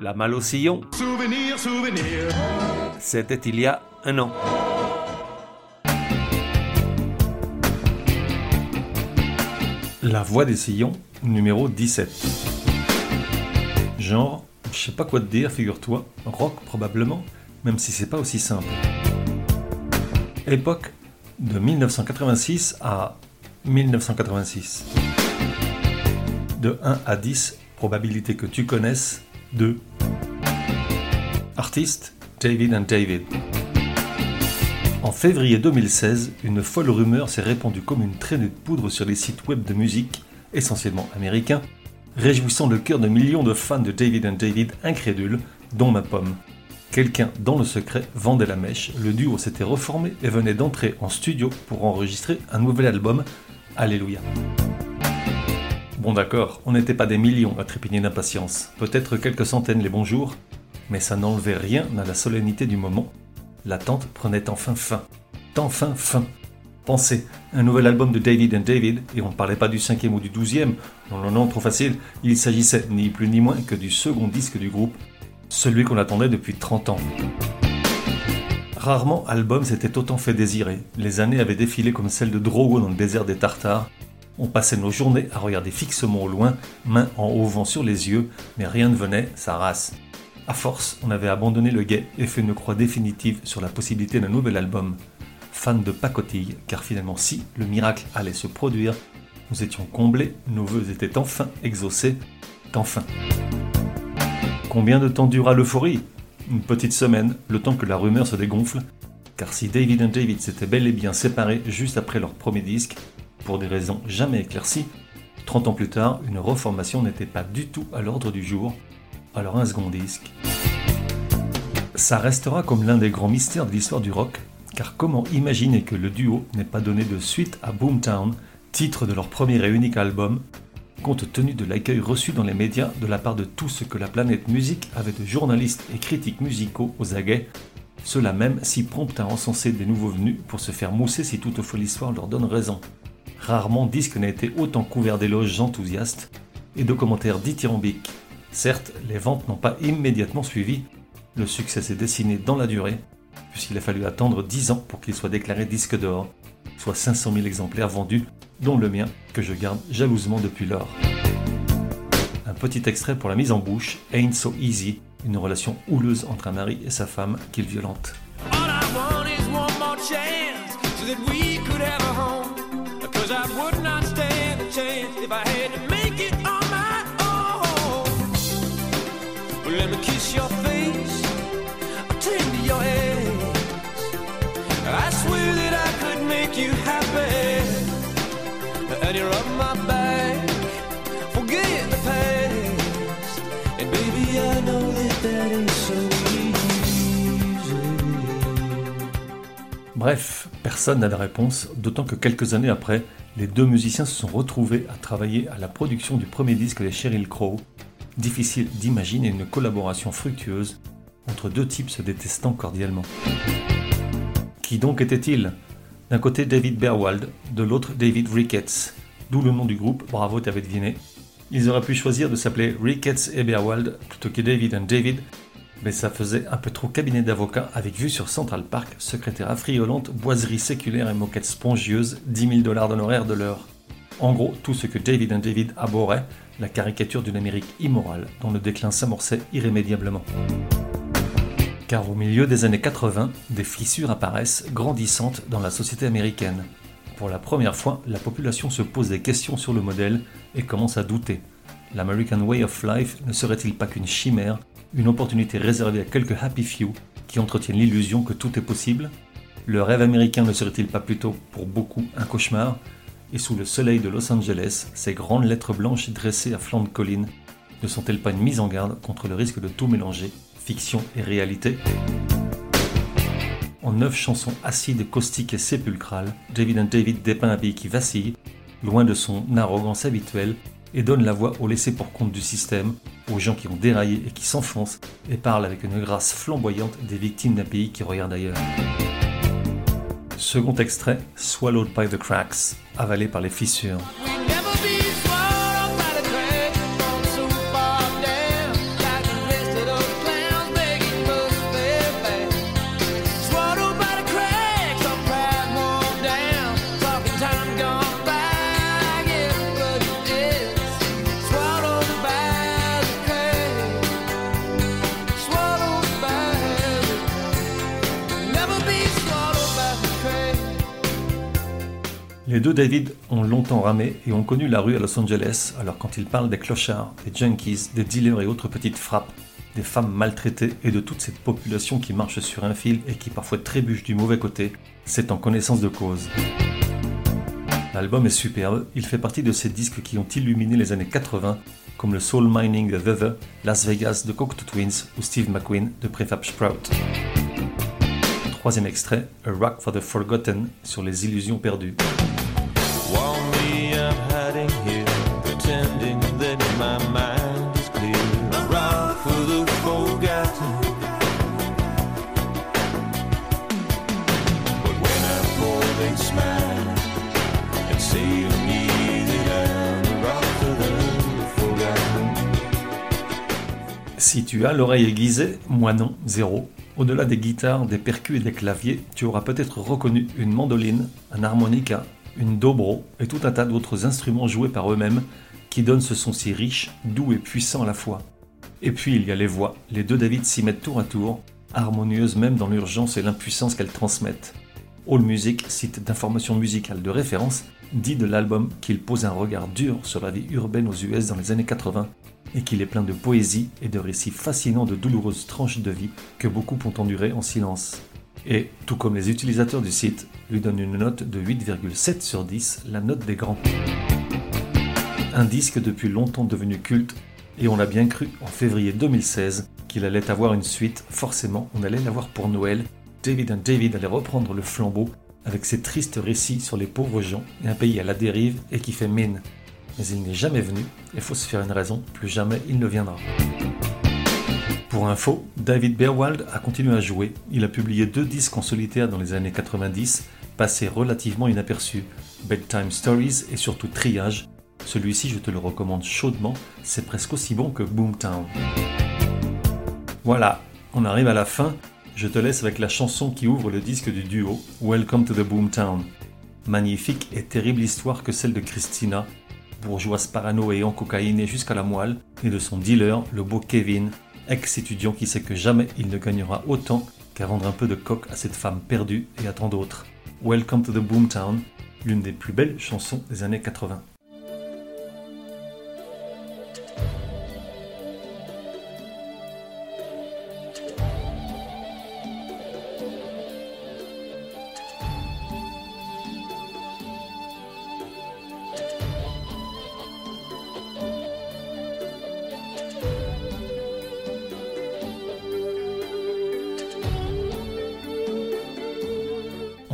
La malle au sillon. Souvenir, souvenir. C'était il y a un an. La voix des sillons, numéro 17. Genre, je sais pas quoi te dire, figure-toi, rock probablement, même si c'est pas aussi simple. Époque de 1986 à 1986. De 1 à 10, probabilité que tu connaisses 2. Artiste David and David. En février 2016, une folle rumeur s'est répandue comme une traînée de poudre sur les sites web de musique, essentiellement américains, réjouissant le cœur de millions de fans de David and David incrédules, dont ma pomme. Quelqu'un, dans le secret, vendait la mèche, le duo s'était reformé et venait d'entrer en studio pour enregistrer un nouvel album, Alléluia. Bon d'accord, on n'était pas des millions à trépigner d'impatience, peut-être quelques centaines les bons jours, mais ça n'enlevait rien à la solennité du moment. L'attente prenait enfin fin. Enfin fin. Pensez, un nouvel album de David and David, et on ne parlait pas du cinquième ou du douzième, non non non, trop facile, il s'agissait ni plus ni moins que du second disque du groupe, celui qu'on attendait depuis 30 ans. Rarement album s'était autant fait désirer, les années avaient défilé comme celles de Drogo dans le désert des Tartares, on passait nos journées à regarder fixement au loin, main en haut vent sur les yeux, mais rien ne venait, sa race. À force, on avait abandonné le guet et fait une croix définitive sur la possibilité d'un nouvel album. Fan de pacotille, car finalement si le miracle allait se produire, nous étions comblés, nos voeux étaient enfin exaucés, enfin. Combien de temps dura l'euphorie? Une petite semaine, le temps que la rumeur se dégonfle, car si David et David s'étaient bel et bien séparés juste après leur premier disque, pour des raisons jamais éclaircies, 30 ans plus tard, une reformation n'était pas du tout à l'ordre du jour, alors un second disque. Ça restera comme l'un des grands mystères de l'histoire du rock, car comment imaginer que le duo n'ait pas donné de suite à Boomtown, titre de leur premier et unique album, compte tenu de l'accueil reçu dans les médias de la part de tout ce que la planète musique avait de journalistes et critiques musicaux aux aguets, cela même si prompt à encenser des nouveaux venus pour se faire mousser si toutefois l'histoire leur donne raison. Rarement disque n'a été autant couvert d'éloges enthousiastes et de commentaires dithyrambiques. Certes, les ventes n'ont pas immédiatement suivi, le succès s'est dessiné dans la durée, puisqu'il a fallu attendre 10 ans pour qu'il soit déclaré disque d'or, soit 500 000 exemplaires vendus, dont le mien, que je garde jalousement depuis lors. Un petit extrait pour la mise en bouche, Ain't So Easy, une relation houleuse entre un mari et sa femme qu'il violente. Cause I would not stand a chance if I had to make it on my own. Well, let me kiss your face, to your. I swear that I could make you happy. And you're on my back, forget the past. And baby, I know that that ain't so easy. Bref, personne n'a de réponse, d'autant que quelques années après, les deux musiciens se sont retrouvés à travailler à la production du premier disque des Sheryl Crow. Difficile d'imaginer une collaboration fructueuse entre deux types se détestant cordialement. Qui donc était-il? D'un côté David Berwald, de l'autre David Ricketts, d'où le nom du groupe, bravo t'avais deviné. Ils auraient pu choisir de s'appeler Ricketts et Berwald plutôt que David and David, mais ça faisait un peu trop cabinet d'avocat avec vue sur Central Park, secrétaire affriolante, boiserie séculaire et moquette spongieuse, 10 000 dollars d'honoraires de l'heure. En gros, tout ce que David and David abhorrait, la caricature d'une Amérique immorale dont le déclin s'amorçait irrémédiablement. Car au milieu des années 80, des fissures apparaissent grandissantes dans la société américaine. Pour la première fois, la population se pose des questions sur le modèle et commence à douter. L'American Way of Life ne serait-il pas qu'une chimère, une opportunité réservée à quelques happy few qui entretiennent l'illusion que tout est possible Le rêve américain ne serait-il pas plutôt, pour beaucoup, un cauchemar? Et sous le soleil de Los Angeles, ces grandes lettres blanches dressées à flanc de colline ne sont-elles pas une mise en garde contre le risque de tout mélanger fiction et réalité? En neuf chansons acides, caustiques et sépulcrales, David and David dépeint un pays qui vacille, loin de son arrogance habituelle, et donne la voix aux laissés pour compte du système, aux gens qui ont déraillé et qui s'enfoncent, et parle avec une grâce flamboyante des victimes d'un pays qui regarde ailleurs. Second extrait, Swallowed by the Cracks, avalé par les fissures. Les deux David ont longtemps ramé et ont connu la rue à Los Angeles, alors quand ils parlent des clochards, des junkies, des dealers et autres petites frappes, des femmes maltraitées et de toute cette population qui marche sur un fil et qui parfois trébuche du mauvais côté, c'est en connaissance de cause. L'album est superbe, il fait partie de ces disques qui ont illuminé les années 80, comme le Soul Mining de The Las Vegas de Cocteau Twins ou Steve McQueen de Prefab Sprout. Troisième extrait, A Rock for the Forgotten sur les illusions perdues. Si tu as l'oreille aiguisée, moi non, zéro. Au-delà des guitares, des percus et des claviers, tu auras peut-être reconnu une mandoline, un harmonica, une dobro et tout un tas d'autres instruments joués par eux-mêmes qui donnent ce son si riche, doux et puissant à la fois. Et puis il y a les voix, les deux David s'y mettent tour à tour, harmonieuses même dans l'urgence et l'impuissance qu'elles transmettent. All Music, site d'information musicale de référence, dit de l'album qu'il pose un regard dur sur la vie urbaine aux US dans les années 80 et qu'il est plein de poésie et de récits fascinants de douloureuses tranches de vie que beaucoup ont enduré en silence. Et, tout comme les utilisateurs du site, lui donnent une note de 8,7 sur 10, la note des grands. Un disque depuis longtemps devenu culte, et on l'a bien cru en février 2016 qu'il allait avoir une suite, forcément on allait l'avoir pour Noël, David and David allait reprendre le flambeau avec ses tristes récits sur les pauvres gens et un pays à la dérive et qui fait mine mais il n'est jamais venu, il faut se faire une raison, plus jamais il ne viendra. Pour info, David Berwald a continué à jouer, il a publié deux disques en solitaire dans les années 90, passés relativement inaperçus, Bedtime Stories et surtout Triage. Celui-ci, je te le recommande chaudement, c'est presque aussi bon que Boomtown. Voilà, on arrive à la fin, je te laisse avec la chanson qui ouvre le disque du duo, Welcome to the Boomtown. Magnifique et terrible histoire que celle de Christina, bourgeoise parano et cocaïne jusqu'à la moelle, et de son dealer, le beau Kevin, ex-étudiant qui sait que jamais il ne gagnera autant qu'à vendre un peu de coque à cette femme perdue et à tant d'autres. Welcome to the Boomtown, l'une des plus belles chansons des années 80.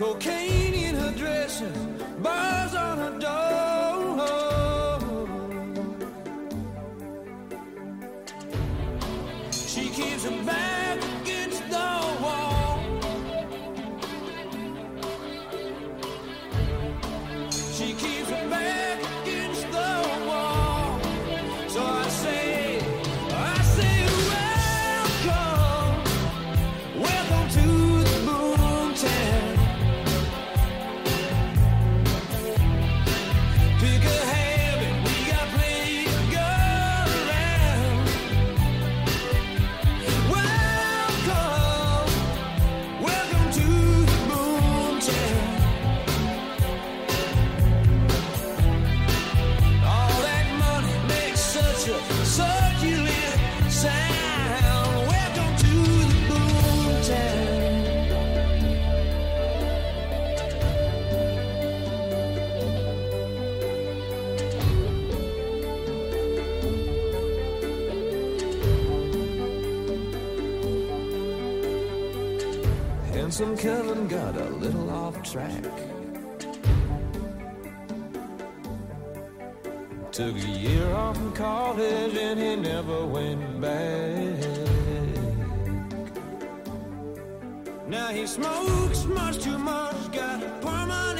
Cocaine in her dresses, bars on her door. She keeps her back against the wall. She keeps Handsome Kevin got a little off track. Took a year off from college and he never went back. Now he smokes much too much, got a permanent